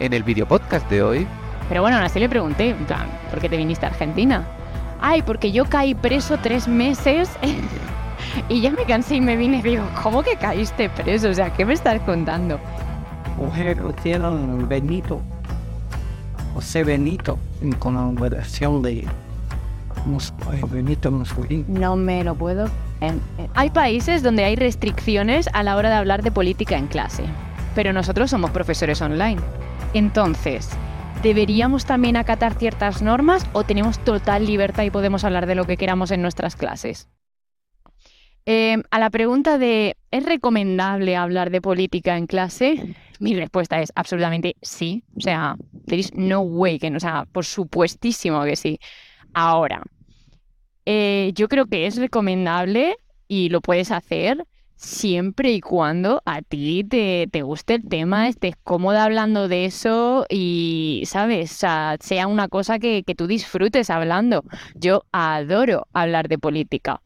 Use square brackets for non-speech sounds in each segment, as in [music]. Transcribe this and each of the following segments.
en el video podcast de hoy. Pero bueno, aún así le pregunté, en plan, ¿por qué te viniste a Argentina? Ay, porque yo caí preso tres meses [laughs] y ya me cansé y me vine y digo, ¿cómo que caíste preso? O sea, ¿qué me estás contando? Mujer, hicieron Benito. José Benito, con la versión de eh, Benito Mussolini. No me lo puedo. Hay países donde hay restricciones a la hora de hablar de política en clase, pero nosotros somos profesores online. Entonces, ¿deberíamos también acatar ciertas normas o tenemos total libertad y podemos hablar de lo que queramos en nuestras clases? Em, a la pregunta de ¿es recomendable hablar de política en clase? Mi respuesta es absolutamente sí. O sea, no way que no, o sea, por supuestísimo que sí. Ahora, eh, yo creo que es recomendable y lo puedes hacer siempre y cuando a ti te, te guste el tema, estés cómoda hablando de eso y, ¿sabes? O sea, sea una cosa que, que tú disfrutes hablando. Yo adoro hablar de política.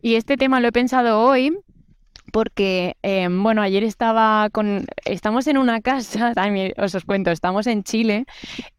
Y este tema lo he pensado hoy porque, eh, bueno, ayer estaba con... Estamos en una casa, [laughs] también os os cuento, estamos en Chile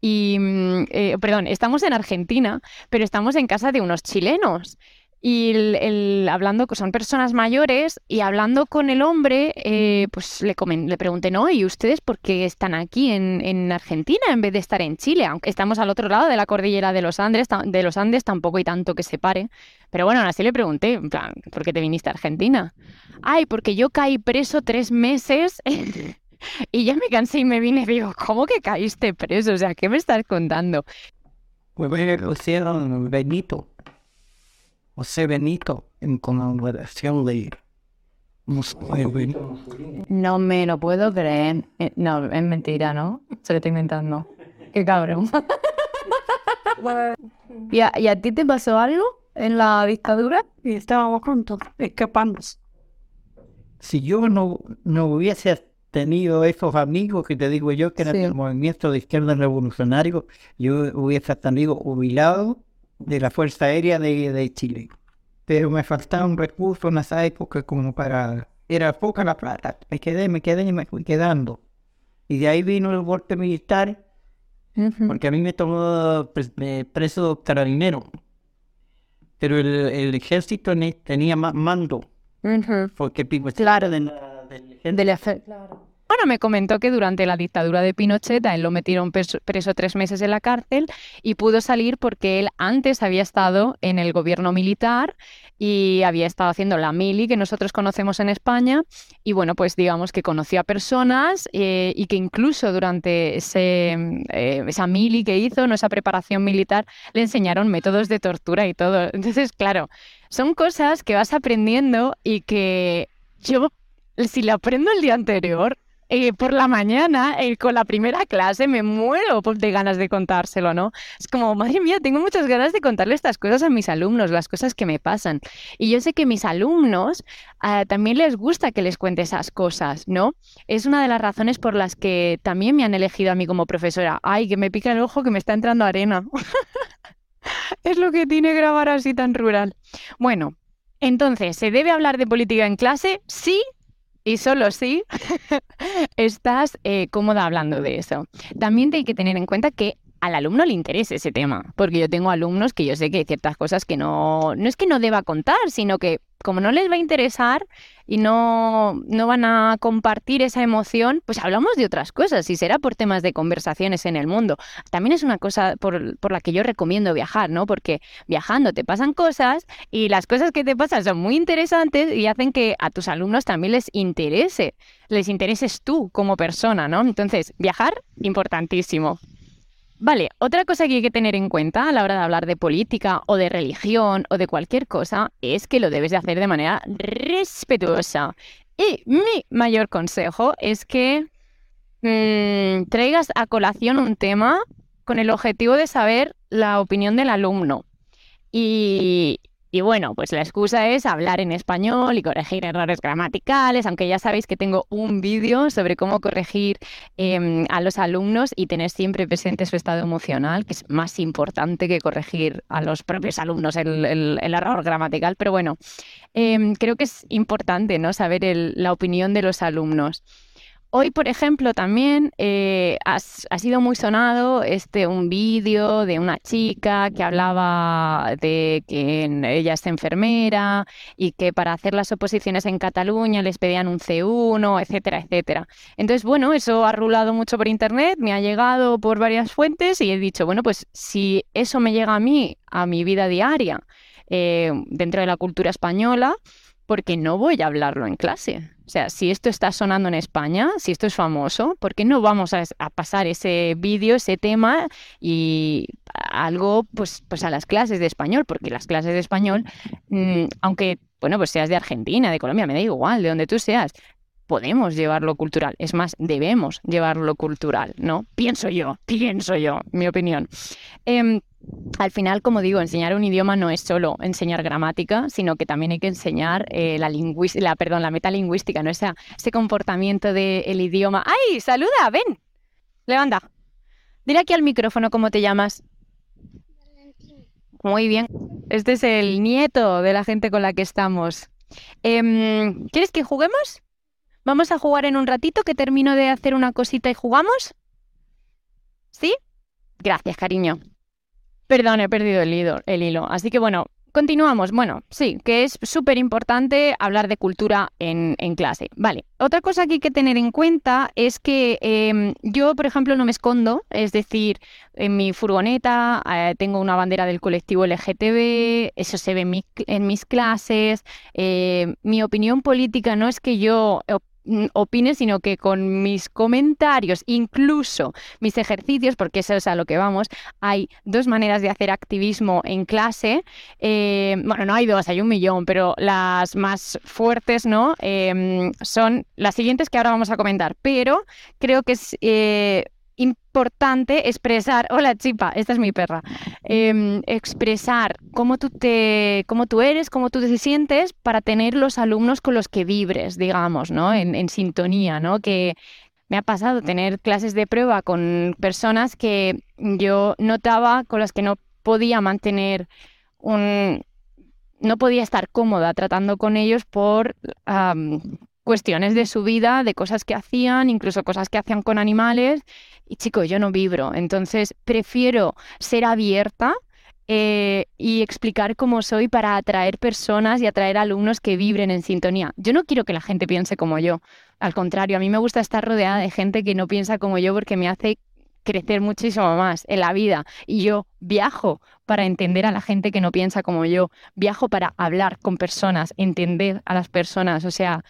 y, mm, eh, perdón, estamos en Argentina, pero estamos en casa de unos chilenos. Y el, el- hablando, son personas mayores, y hablando con el hombre, eh, pues le, comen- le pregunté, ¿no? ¿Y ustedes por qué están aquí en, en Argentina en vez de estar en Chile? Aunque estamos al otro lado de la cordillera de los Andes, de los Andes tampoco hay tanto que separe. Pero bueno, aún así le pregunté, en plan, ¿por qué te viniste a Argentina? Ay, porque yo caí preso tres meses [laughs] y ya me cansé y me vine y digo, ¿cómo que caíste preso? O sea, ¿qué me estás contando? Hicieron Benito. José Benito, en- con la versión de Benito. No me lo puedo creer. Eh, No, es mentira, ¿no? Se lo estoy inventando. Qué cabrón. [laughs] ¿Y a, y a ti te pasó algo en la dictadura? Y estábamos juntos, escapamos. Si yo no, no hubiese tenido esos amigos que te digo yo, que eran Sí. del movimiento de izquierda revolucionario, yo hubiese tenido jubilado de la Fuerza Aérea de, de Chile. Pero me faltaban recursos en esa época como para... Era poca la plata. Me quedé, me quedé y me fui quedando. Y de ahí vino el golpe militar, porque a mí me tomó pres- eh, preso carabinero. Pero el, el ejército tenía más mando, porque Pinochet Claro. de la- del ejército Del efe- Bueno, me comentó que durante la dictadura de Pinochet a él lo metieron preso, tres meses en la cárcel y pudo salir porque él antes había estado en el gobierno militar y había estado haciendo la mili que nosotros conocemos en España y bueno, pues digamos que conoció a personas eh, y que incluso durante ese, eh, esa mili que hizo, no esa preparación militar, le enseñaron métodos de tortura y todo. Entonces, claro, son cosas que vas aprendiendo y que yo si lo aprendo el día anterior, eh, por la mañana, eh, con la primera clase, me muero de ganas de contárselo, ¿no? Es como, madre mía, tengo muchas ganas de contarle estas cosas a mis alumnos, las cosas que me pasan. Y yo sé que mis alumnos ah, también les gusta que les cuente esas cosas, ¿no? Es una de las razones por las que también me han elegido a mí como profesora. Ay, que me pica el ojo, que me está entrando arena. [laughs] es lo que tiene grabar así tan rural. Bueno, entonces, ¿se debe hablar de política en clase? Sí, y solo si [laughs] estás eh, cómoda hablando de eso. También hay que tener en cuenta que al alumno le interese ese tema, porque yo tengo alumnos que yo sé que hay ciertas cosas que no, no es que no deba contar, sino que como no les va a interesar y no, no van a compartir esa emoción, pues hablamos de otras cosas y será por temas de conversaciones en el mundo. También es una cosa por, por la que yo recomiendo viajar, ¿no? Porque viajando te pasan cosas y las cosas que te pasan son muy interesantes y hacen que a tus alumnos también les interese, les intereses tú como persona, ¿no? Entonces, viajar, importantísimo. Vale, otra cosa que hay que tener en cuenta a la hora de hablar de política o de religión o de cualquier cosa es que lo debes de hacer de manera respetuosa. Y mi mayor consejo es que mm, traigas a colación un tema con el objetivo de saber la opinión del alumno. Y, y bueno, pues la excusa es hablar en español y corregir errores gramaticales, aunque ya sabéis que tengo un vídeo sobre cómo corregir em, a los alumnos y tener siempre presente su estado emocional, que es más importante que corregir a los propios alumnos el, error gramatical. Pero bueno, em, creo que es importante ¿no? saber el- la opinión de los alumnos. Hoy, por ejemplo, también eh, ha sido muy sonado este un vídeo de una chica que hablaba de que ella es enfermera y que para hacer las oposiciones en Cataluña les pedían un C1, etcétera, etcétera. Entonces, bueno, eso ha rulado mucho por internet, me ha llegado por varias fuentes y he dicho, bueno, pues si eso me llega a mí, a mi vida diaria, eh, dentro de la cultura española, porque no voy a hablarlo en clase. O sea, si esto está sonando en España, si esto es famoso, ¿por qué no vamos a, pasar ese vídeo, ese tema y algo pues, pues a las clases de español? Porque las clases de español, mm, aunque, bueno, pues seas de Argentina, de Colombia, me da igual, de donde tú seas, podemos llevarlo cultural. Es más, debemos llevarlo cultural, ¿no? Pienso yo, pienso yo, mi opinión. Em, al final, como digo, enseñar un idioma no es solo enseñar gramática, sino que también hay que enseñar eh, la, la, perdón, la metalingüística, ¿no? Ese, ese comportamiento del idioma. ¡Ay! ¡Saluda! ¡Ven! Levanta. Dile aquí al micrófono cómo te llamas. Muy bien. Este es el nieto de la gente con la que estamos. Em, ¿Quieres que juguemos? Vamos a jugar en un ratito que termino de hacer una cosita y jugamos. ¿Sí? Gracias, cariño. Perdón, he perdido el hilo, el hilo. Así que bueno, continuamos. Bueno, sí, que es súper importante hablar de cultura en, clase. Vale, otra cosa que hay que tener en cuenta es que em, yo, por ejemplo, no me escondo, es decir, en mi furgoneta eh, tengo una bandera del colectivo LGTB, eso se ve en, mis clases. Eh, mi opinión política no es que yo opine, sino que con mis comentarios, incluso mis ejercicios, porque eso es a lo que vamos, hay dos maneras de hacer activismo en clase. Eh, bueno, no hay dos, hay un millón, pero las más fuertes, ¿no? Em, son las siguientes que ahora vamos a comentar. Pero creo que es eh, importante expresar, [laughs] hola Chipa, esta es mi perra, em, expresar cómo tú, te, cómo tú eres, cómo tú te sientes para tener los alumnos con los que vibres, digamos, ¿no? En, en sintonía, ¿no? Que me ha pasado tener clases de prueba con personas que yo notaba con las que no podía mantener un... no podía estar cómoda tratando con ellos por cuestiones de su vida, de cosas que hacían, incluso cosas que hacían con animales. Y chico, yo no vibro. Entonces prefiero ser abierta eh, y explicar cómo soy para atraer personas y atraer alumnos que vibren en sintonía. Yo no quiero que la gente piense como yo. Al contrario, a mí me gusta estar rodeada de gente que no piensa como yo porque me hace crecer muchísimo más en la vida. Y yo viajo para entender a la gente que no piensa como yo. Viajo para hablar con personas, entender a las personas. O sea,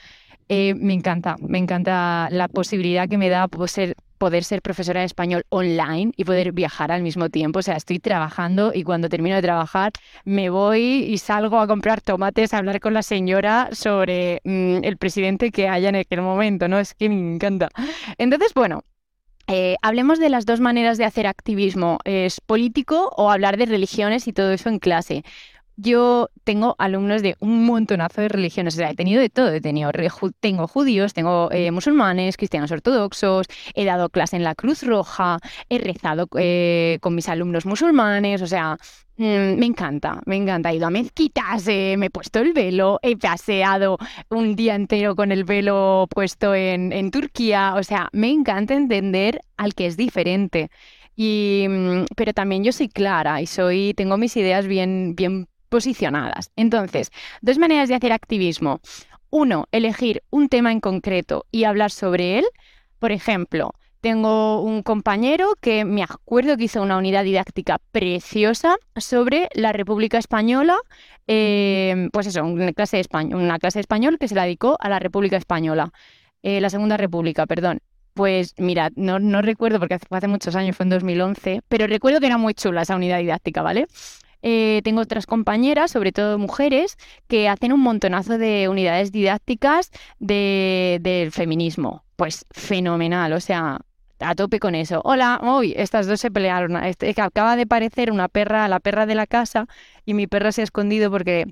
eh, me encanta, me encanta la posibilidad que me da poder ser profesora de español online y poder viajar al mismo tiempo. O sea, estoy trabajando y cuando termino de trabajar me voy y salgo a comprar tomates, a hablar con la señora sobre mm, el presidente que haya en aquel momento, ¿no? Es que me encanta. Entonces, bueno, eh, hablemos de las dos maneras de hacer activismo, ¿es político o hablar de religiones y todo eso en clase? Yo tengo alumnos de un montonazo de religiones, o sea, he tenido de todo, he tenido, tengo judíos, tengo eh, musulmanes, cristianos ortodoxos, he dado clase en la Cruz Roja, he rezado eh, con mis alumnos musulmanes, o sea, mm, me encanta, me encanta. He ido a mezquitas, eh, me he puesto el velo, he paseado un día entero con el velo puesto en, en Turquía, o sea, me encanta entender al que es diferente. Y, mm, pero también yo soy clara y soy, tengo mis ideas bien, bien posicionadas. Entonces, dos maneras de hacer activismo. Uno, elegir un tema en concreto y hablar sobre él. Por ejemplo, tengo un compañero que me acuerdo que hizo una unidad didáctica preciosa sobre la República Española, eh, pues eso, una clase, de español, una clase de español que se la dedicó a la República Española, eh, la Segunda República, perdón. Pues mira, no, no recuerdo porque hace, hace muchos años, fue en 2011, pero recuerdo que era muy chula esa unidad didáctica, ¿vale? Eh, tengo otras compañeras, sobre todo mujeres, que hacen un montonazo de unidades didácticas del feminismo. Pues fenomenal, o sea, a tope con eso. Hola, hoy estas dos se pelearon. Este, acaba de parecer una perra, la perra de la casa, y mi perra se ha escondido porque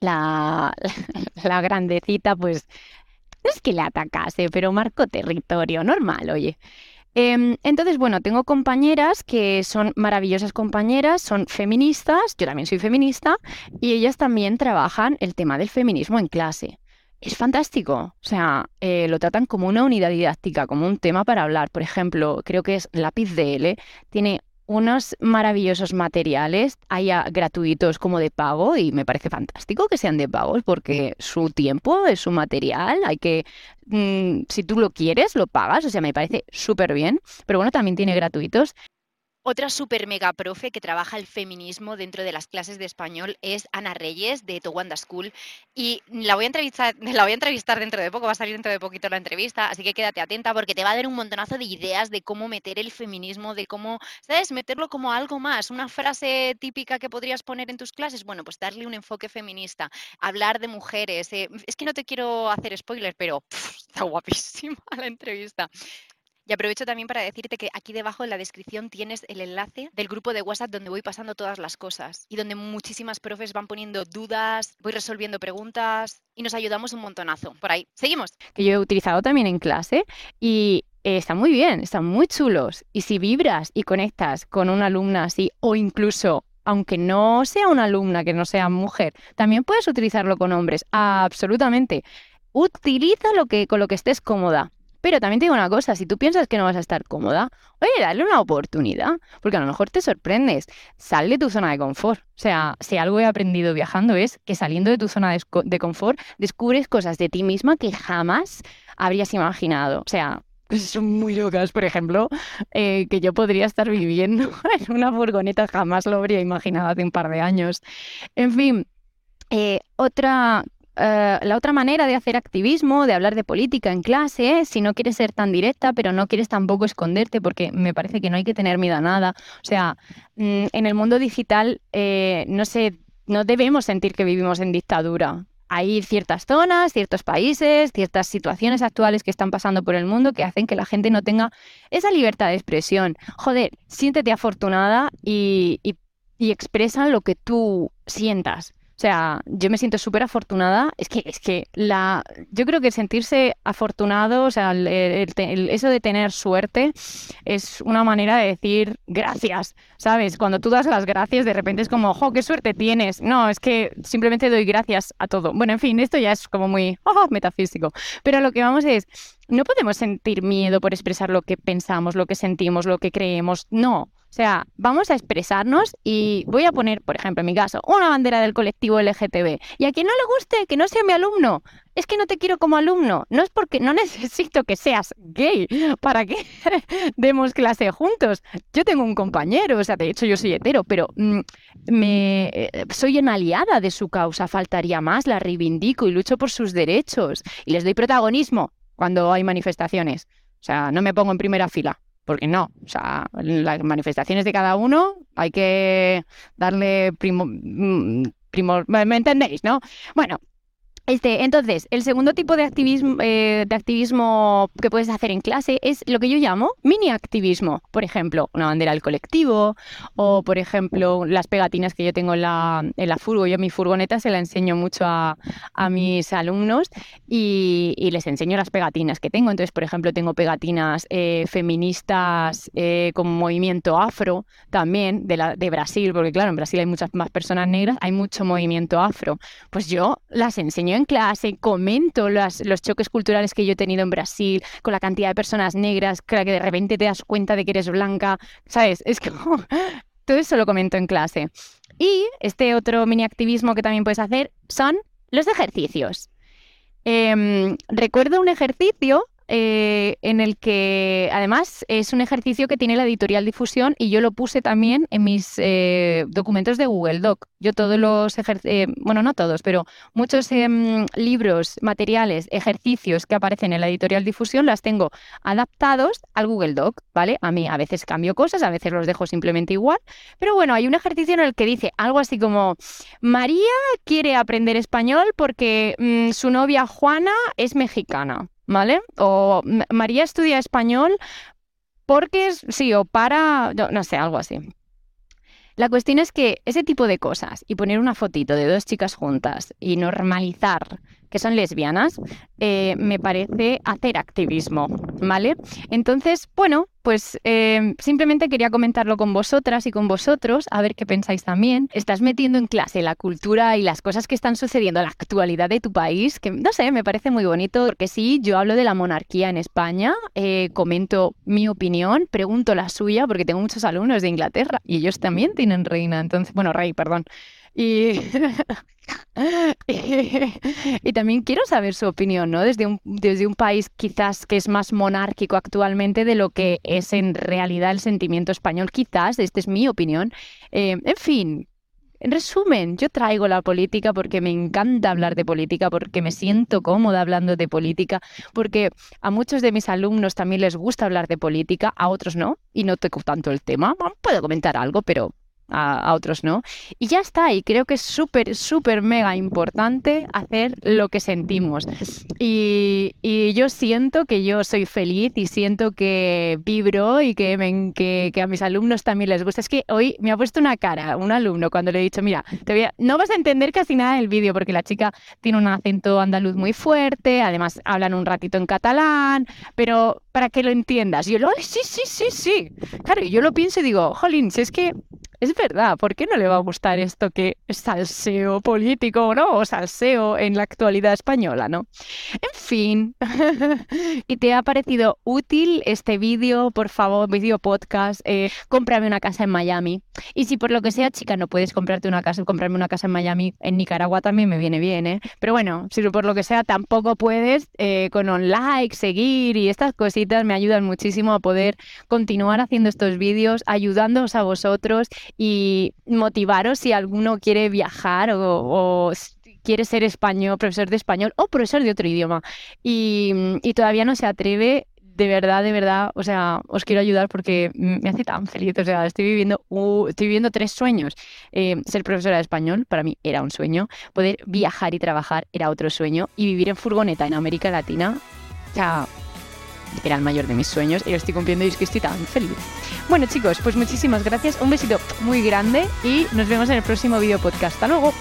la, [laughs] la, grandecita, pues, no es que le atacase, pero marcó territorio, normal, oye. Em, entonces, bueno, tengo compañeras que son maravillosas compañeras, son feministas, yo también soy feminista, y ellas también trabajan el tema del feminismo en clase. es fantástico. O sea, eh, lo tratan como una unidad didáctica, como un tema para hablar. Por ejemplo, creo que es Lápiz DL, tiene unos maravillosos materiales, haya gratuitos como de pago, y me parece fantástico que sean de pagos porque su tiempo es su material, hay que, mm, si tú lo quieres, lo pagas, o sea, me parece súper bien, pero bueno, también tiene gratuitos otra super mega profe que trabaja el feminismo dentro de las clases de español es Ana Reyes de Towanda School y [laughs] la voy a entrevistar, dentro de poco, va a salir dentro de poquito la entrevista, así que quédate atenta porque te va a dar un montonazo de ideas de cómo meter el feminismo, de cómo, ¿sabes? Meterlo como algo más, una frase típica que podrías poner en tus clases, bueno, pues darle un enfoque feminista, hablar de mujeres, eh, es que no te quiero hacer spoiler, pero [laughs] está guapísima la entrevista. Y aprovecho también para decirte que aquí debajo en la descripción tienes el enlace del grupo de WhatsApp donde voy pasando todas las cosas y donde muchísimas profes van poniendo dudas, voy resolviendo preguntas y nos ayudamos un montonazo. Por ahí, seguimos. Que yo he utilizado también en clase y eh, están muy bien, están muy chulos. Y si vibras y conectas con una alumna así o incluso aunque no sea una alumna que no sea mujer, también puedes utilizarlo con hombres, absolutamente. Utiliza lo que, con lo que estés cómoda. Pero también te digo una cosa, si tú piensas que no vas a estar cómoda, oye, dale una oportunidad, porque a lo mejor te sorprendes. Sal de tu zona de confort. O sea, si algo he aprendido viajando es que saliendo de tu zona de, confort descubres cosas de ti misma que jamás habrías imaginado. O sea, son muy locas, por ejemplo, eh, que yo podría estar viviendo [laughs] en una furgoneta, jamás lo habría imaginado hace un par de años. En fin, eh, otra eh, la otra manera de hacer activismo, de hablar de política en clase, si no quieres ser tan directa, pero no quieres tampoco esconderte, porque me parece que no hay que tener miedo a nada. O sea, mm, en el mundo digital eh, no sé, no debemos sentir que vivimos en dictadura. Hay ciertas zonas, ciertos países, ciertas situaciones actuales que están pasando por el mundo que hacen que la gente no tenga esa libertad de expresión. Joder, siéntete afortunada y, y, y expresa lo que tú sientas. O sea, yo me siento súper afortunada. Es que, es que la, yo creo que sentirse afortunado, o sea, eso de tener suerte es una manera de decir gracias, ¿sabes? Cuando tú das las gracias, de repente es como, ¡jo, qué suerte tienes! No, es que simplemente doy gracias a todo. Bueno, en fin, esto ya es como muy [laughs] oh, metafísico. Pero lo que vamos es, no podemos sentir miedo por expresar lo que pensamos, lo que sentimos, lo que creemos. No. O sea, vamos a expresarnos y voy a poner, por ejemplo, en mi caso, una bandera del colectivo LGTB. Y a quien no le guste, que no sea mi alumno. Es que no te quiero como alumno. No es porque no [laughs] necesito que seas gay para que [laughs] demos clase juntos. Yo tengo un compañero, o sea, de hecho yo soy hetero, pero mm, me, eh, soy una aliada de su causa. Faltaría más, la reivindico y lucho por sus derechos. Y les doy protagonismo cuando hay manifestaciones. O sea, no me pongo en primera fila porque no, o sea, las manifestaciones de cada uno hay que darle primo, mm, primo, ¿me entendéis, no? Bueno, este, entonces, el segundo tipo de activismo, eh, de activismo que puedes hacer en clase es lo que yo llamo mini activismo. Por ejemplo, una bandera del colectivo o, por ejemplo, las pegatinas que yo tengo en la, en la furgo. Yo mi furgoneta se la enseño mucho a, mis alumnos y, les enseño las pegatinas que tengo. Entonces, por ejemplo, tengo pegatinas eh, feministas eh, con movimiento afro también de, de Brasil, porque claro, en Brasil hay muchas más personas negras, hay mucho movimiento afro. Pues yo las enseño en clase, comento los choques culturales que yo he tenido en Brasil, con la cantidad de personas negras, que de repente te das cuenta de que eres blanca, ¿sabes? Es que [laughs] todo eso lo comento en clase. Y este otro mini activismo que también puedes hacer son los ejercicios. Em, recuerdo un ejercicio eh, en el que además es un ejercicio que tiene la editorial difusión y yo lo puse también en mis eh, documentos de Google Doc. Yo todos los eh, bueno, no todos, pero muchos em, libros, materiales, ejercicios que aparecen en la editorial difusión las tengo adaptados al Google Doc, ¿vale? A mí a veces cambio cosas, a veces los dejo simplemente igual, pero bueno, hay un ejercicio en el que dice algo así como, María quiere aprender español porque mm, su novia Juana es mexicana. ¿Vale? O María estudia español porque, sí, o para, no, sé, algo así. La cuestión es que ese tipo de cosas y poner una fotito de dos chicas juntas y normalizar que son lesbianas, eh, me parece hacer activismo, ¿vale? Entonces, bueno, pues eh, simplemente quería comentarlo con vosotras y con vosotros, a ver qué pensáis también. Estás metiendo en clase la cultura y las cosas que están sucediendo, la actualidad de tu país, que no sé, me parece muy bonito, porque sí, yo hablo de la monarquía en España, eh, comento mi opinión, pregunto la suya, porque tengo muchos alumnos de Inglaterra y ellos también tienen reina, entonces, bueno, rey, perdón. Y, [laughs] y, también quiero saber su opinión, ¿no? Desde un, desde un país quizás que es más monárquico actualmente de lo que es en realidad el sentimiento español, quizás, esta es mi opinión. Eh, en fin, en resumen, yo traigo la política porque me encanta hablar de política, porque me siento cómoda hablando de política, porque a muchos de mis alumnos también les gusta hablar de política, a otros no, y no toco tanto el tema. Puedo comentar algo, pero a, otros no. Y ya está, y creo que es súper, súper mega importante hacer lo que sentimos. Y, yo siento que yo soy feliz y siento que vibro y que, que, a mis alumnos también les gusta. Es que hoy me ha puesto una cara un alumno cuando le he dicho, mira, te no vas a entender casi nada del vídeo porque la chica tiene un acento andaluz muy fuerte, además hablan un ratito en catalán, pero para que lo entiendas. Y yo, sí, sí, sí, sí. Claro, yo lo pienso y digo, jolín, si es que es verdad, ¿por qué no le va a gustar esto que es salseo político, ¿no? O salseo en la actualidad española, ¿no? En fin, [laughs] ¿y te ha parecido útil este vídeo? Por favor, vídeo podcast, eh, cómprame una casa en Miami. Y si por lo que sea, chica, no puedes comprarte una casa, comprarme una casa en Miami, en Nicaragua también me viene bien, ¿eh? Pero bueno, si por lo que sea tampoco puedes, eh, con un like, seguir y estas cositas me ayudan muchísimo a poder continuar haciendo estos vídeos, ayudándoos a vosotros y motivaros si alguno quiere viajar o, quiere ser español, profesor de español o profesor de otro idioma. Y, todavía no se atreve, de verdad, de verdad, o sea, os quiero ayudar porque me hace tan feliz, o sea, estoy viviendo, estoy viviendo tres sueños. Eh, ser profesora de español para mí era un sueño, poder viajar y trabajar era otro sueño. Y vivir en furgoneta en América Latina, o sea, era el mayor de mis sueños y lo estoy cumpliendo y es que estoy tan feliz. Bueno chicos, pues muchísimas gracias, un besito muy grande y nos vemos en el próximo video podcast. Hasta luego.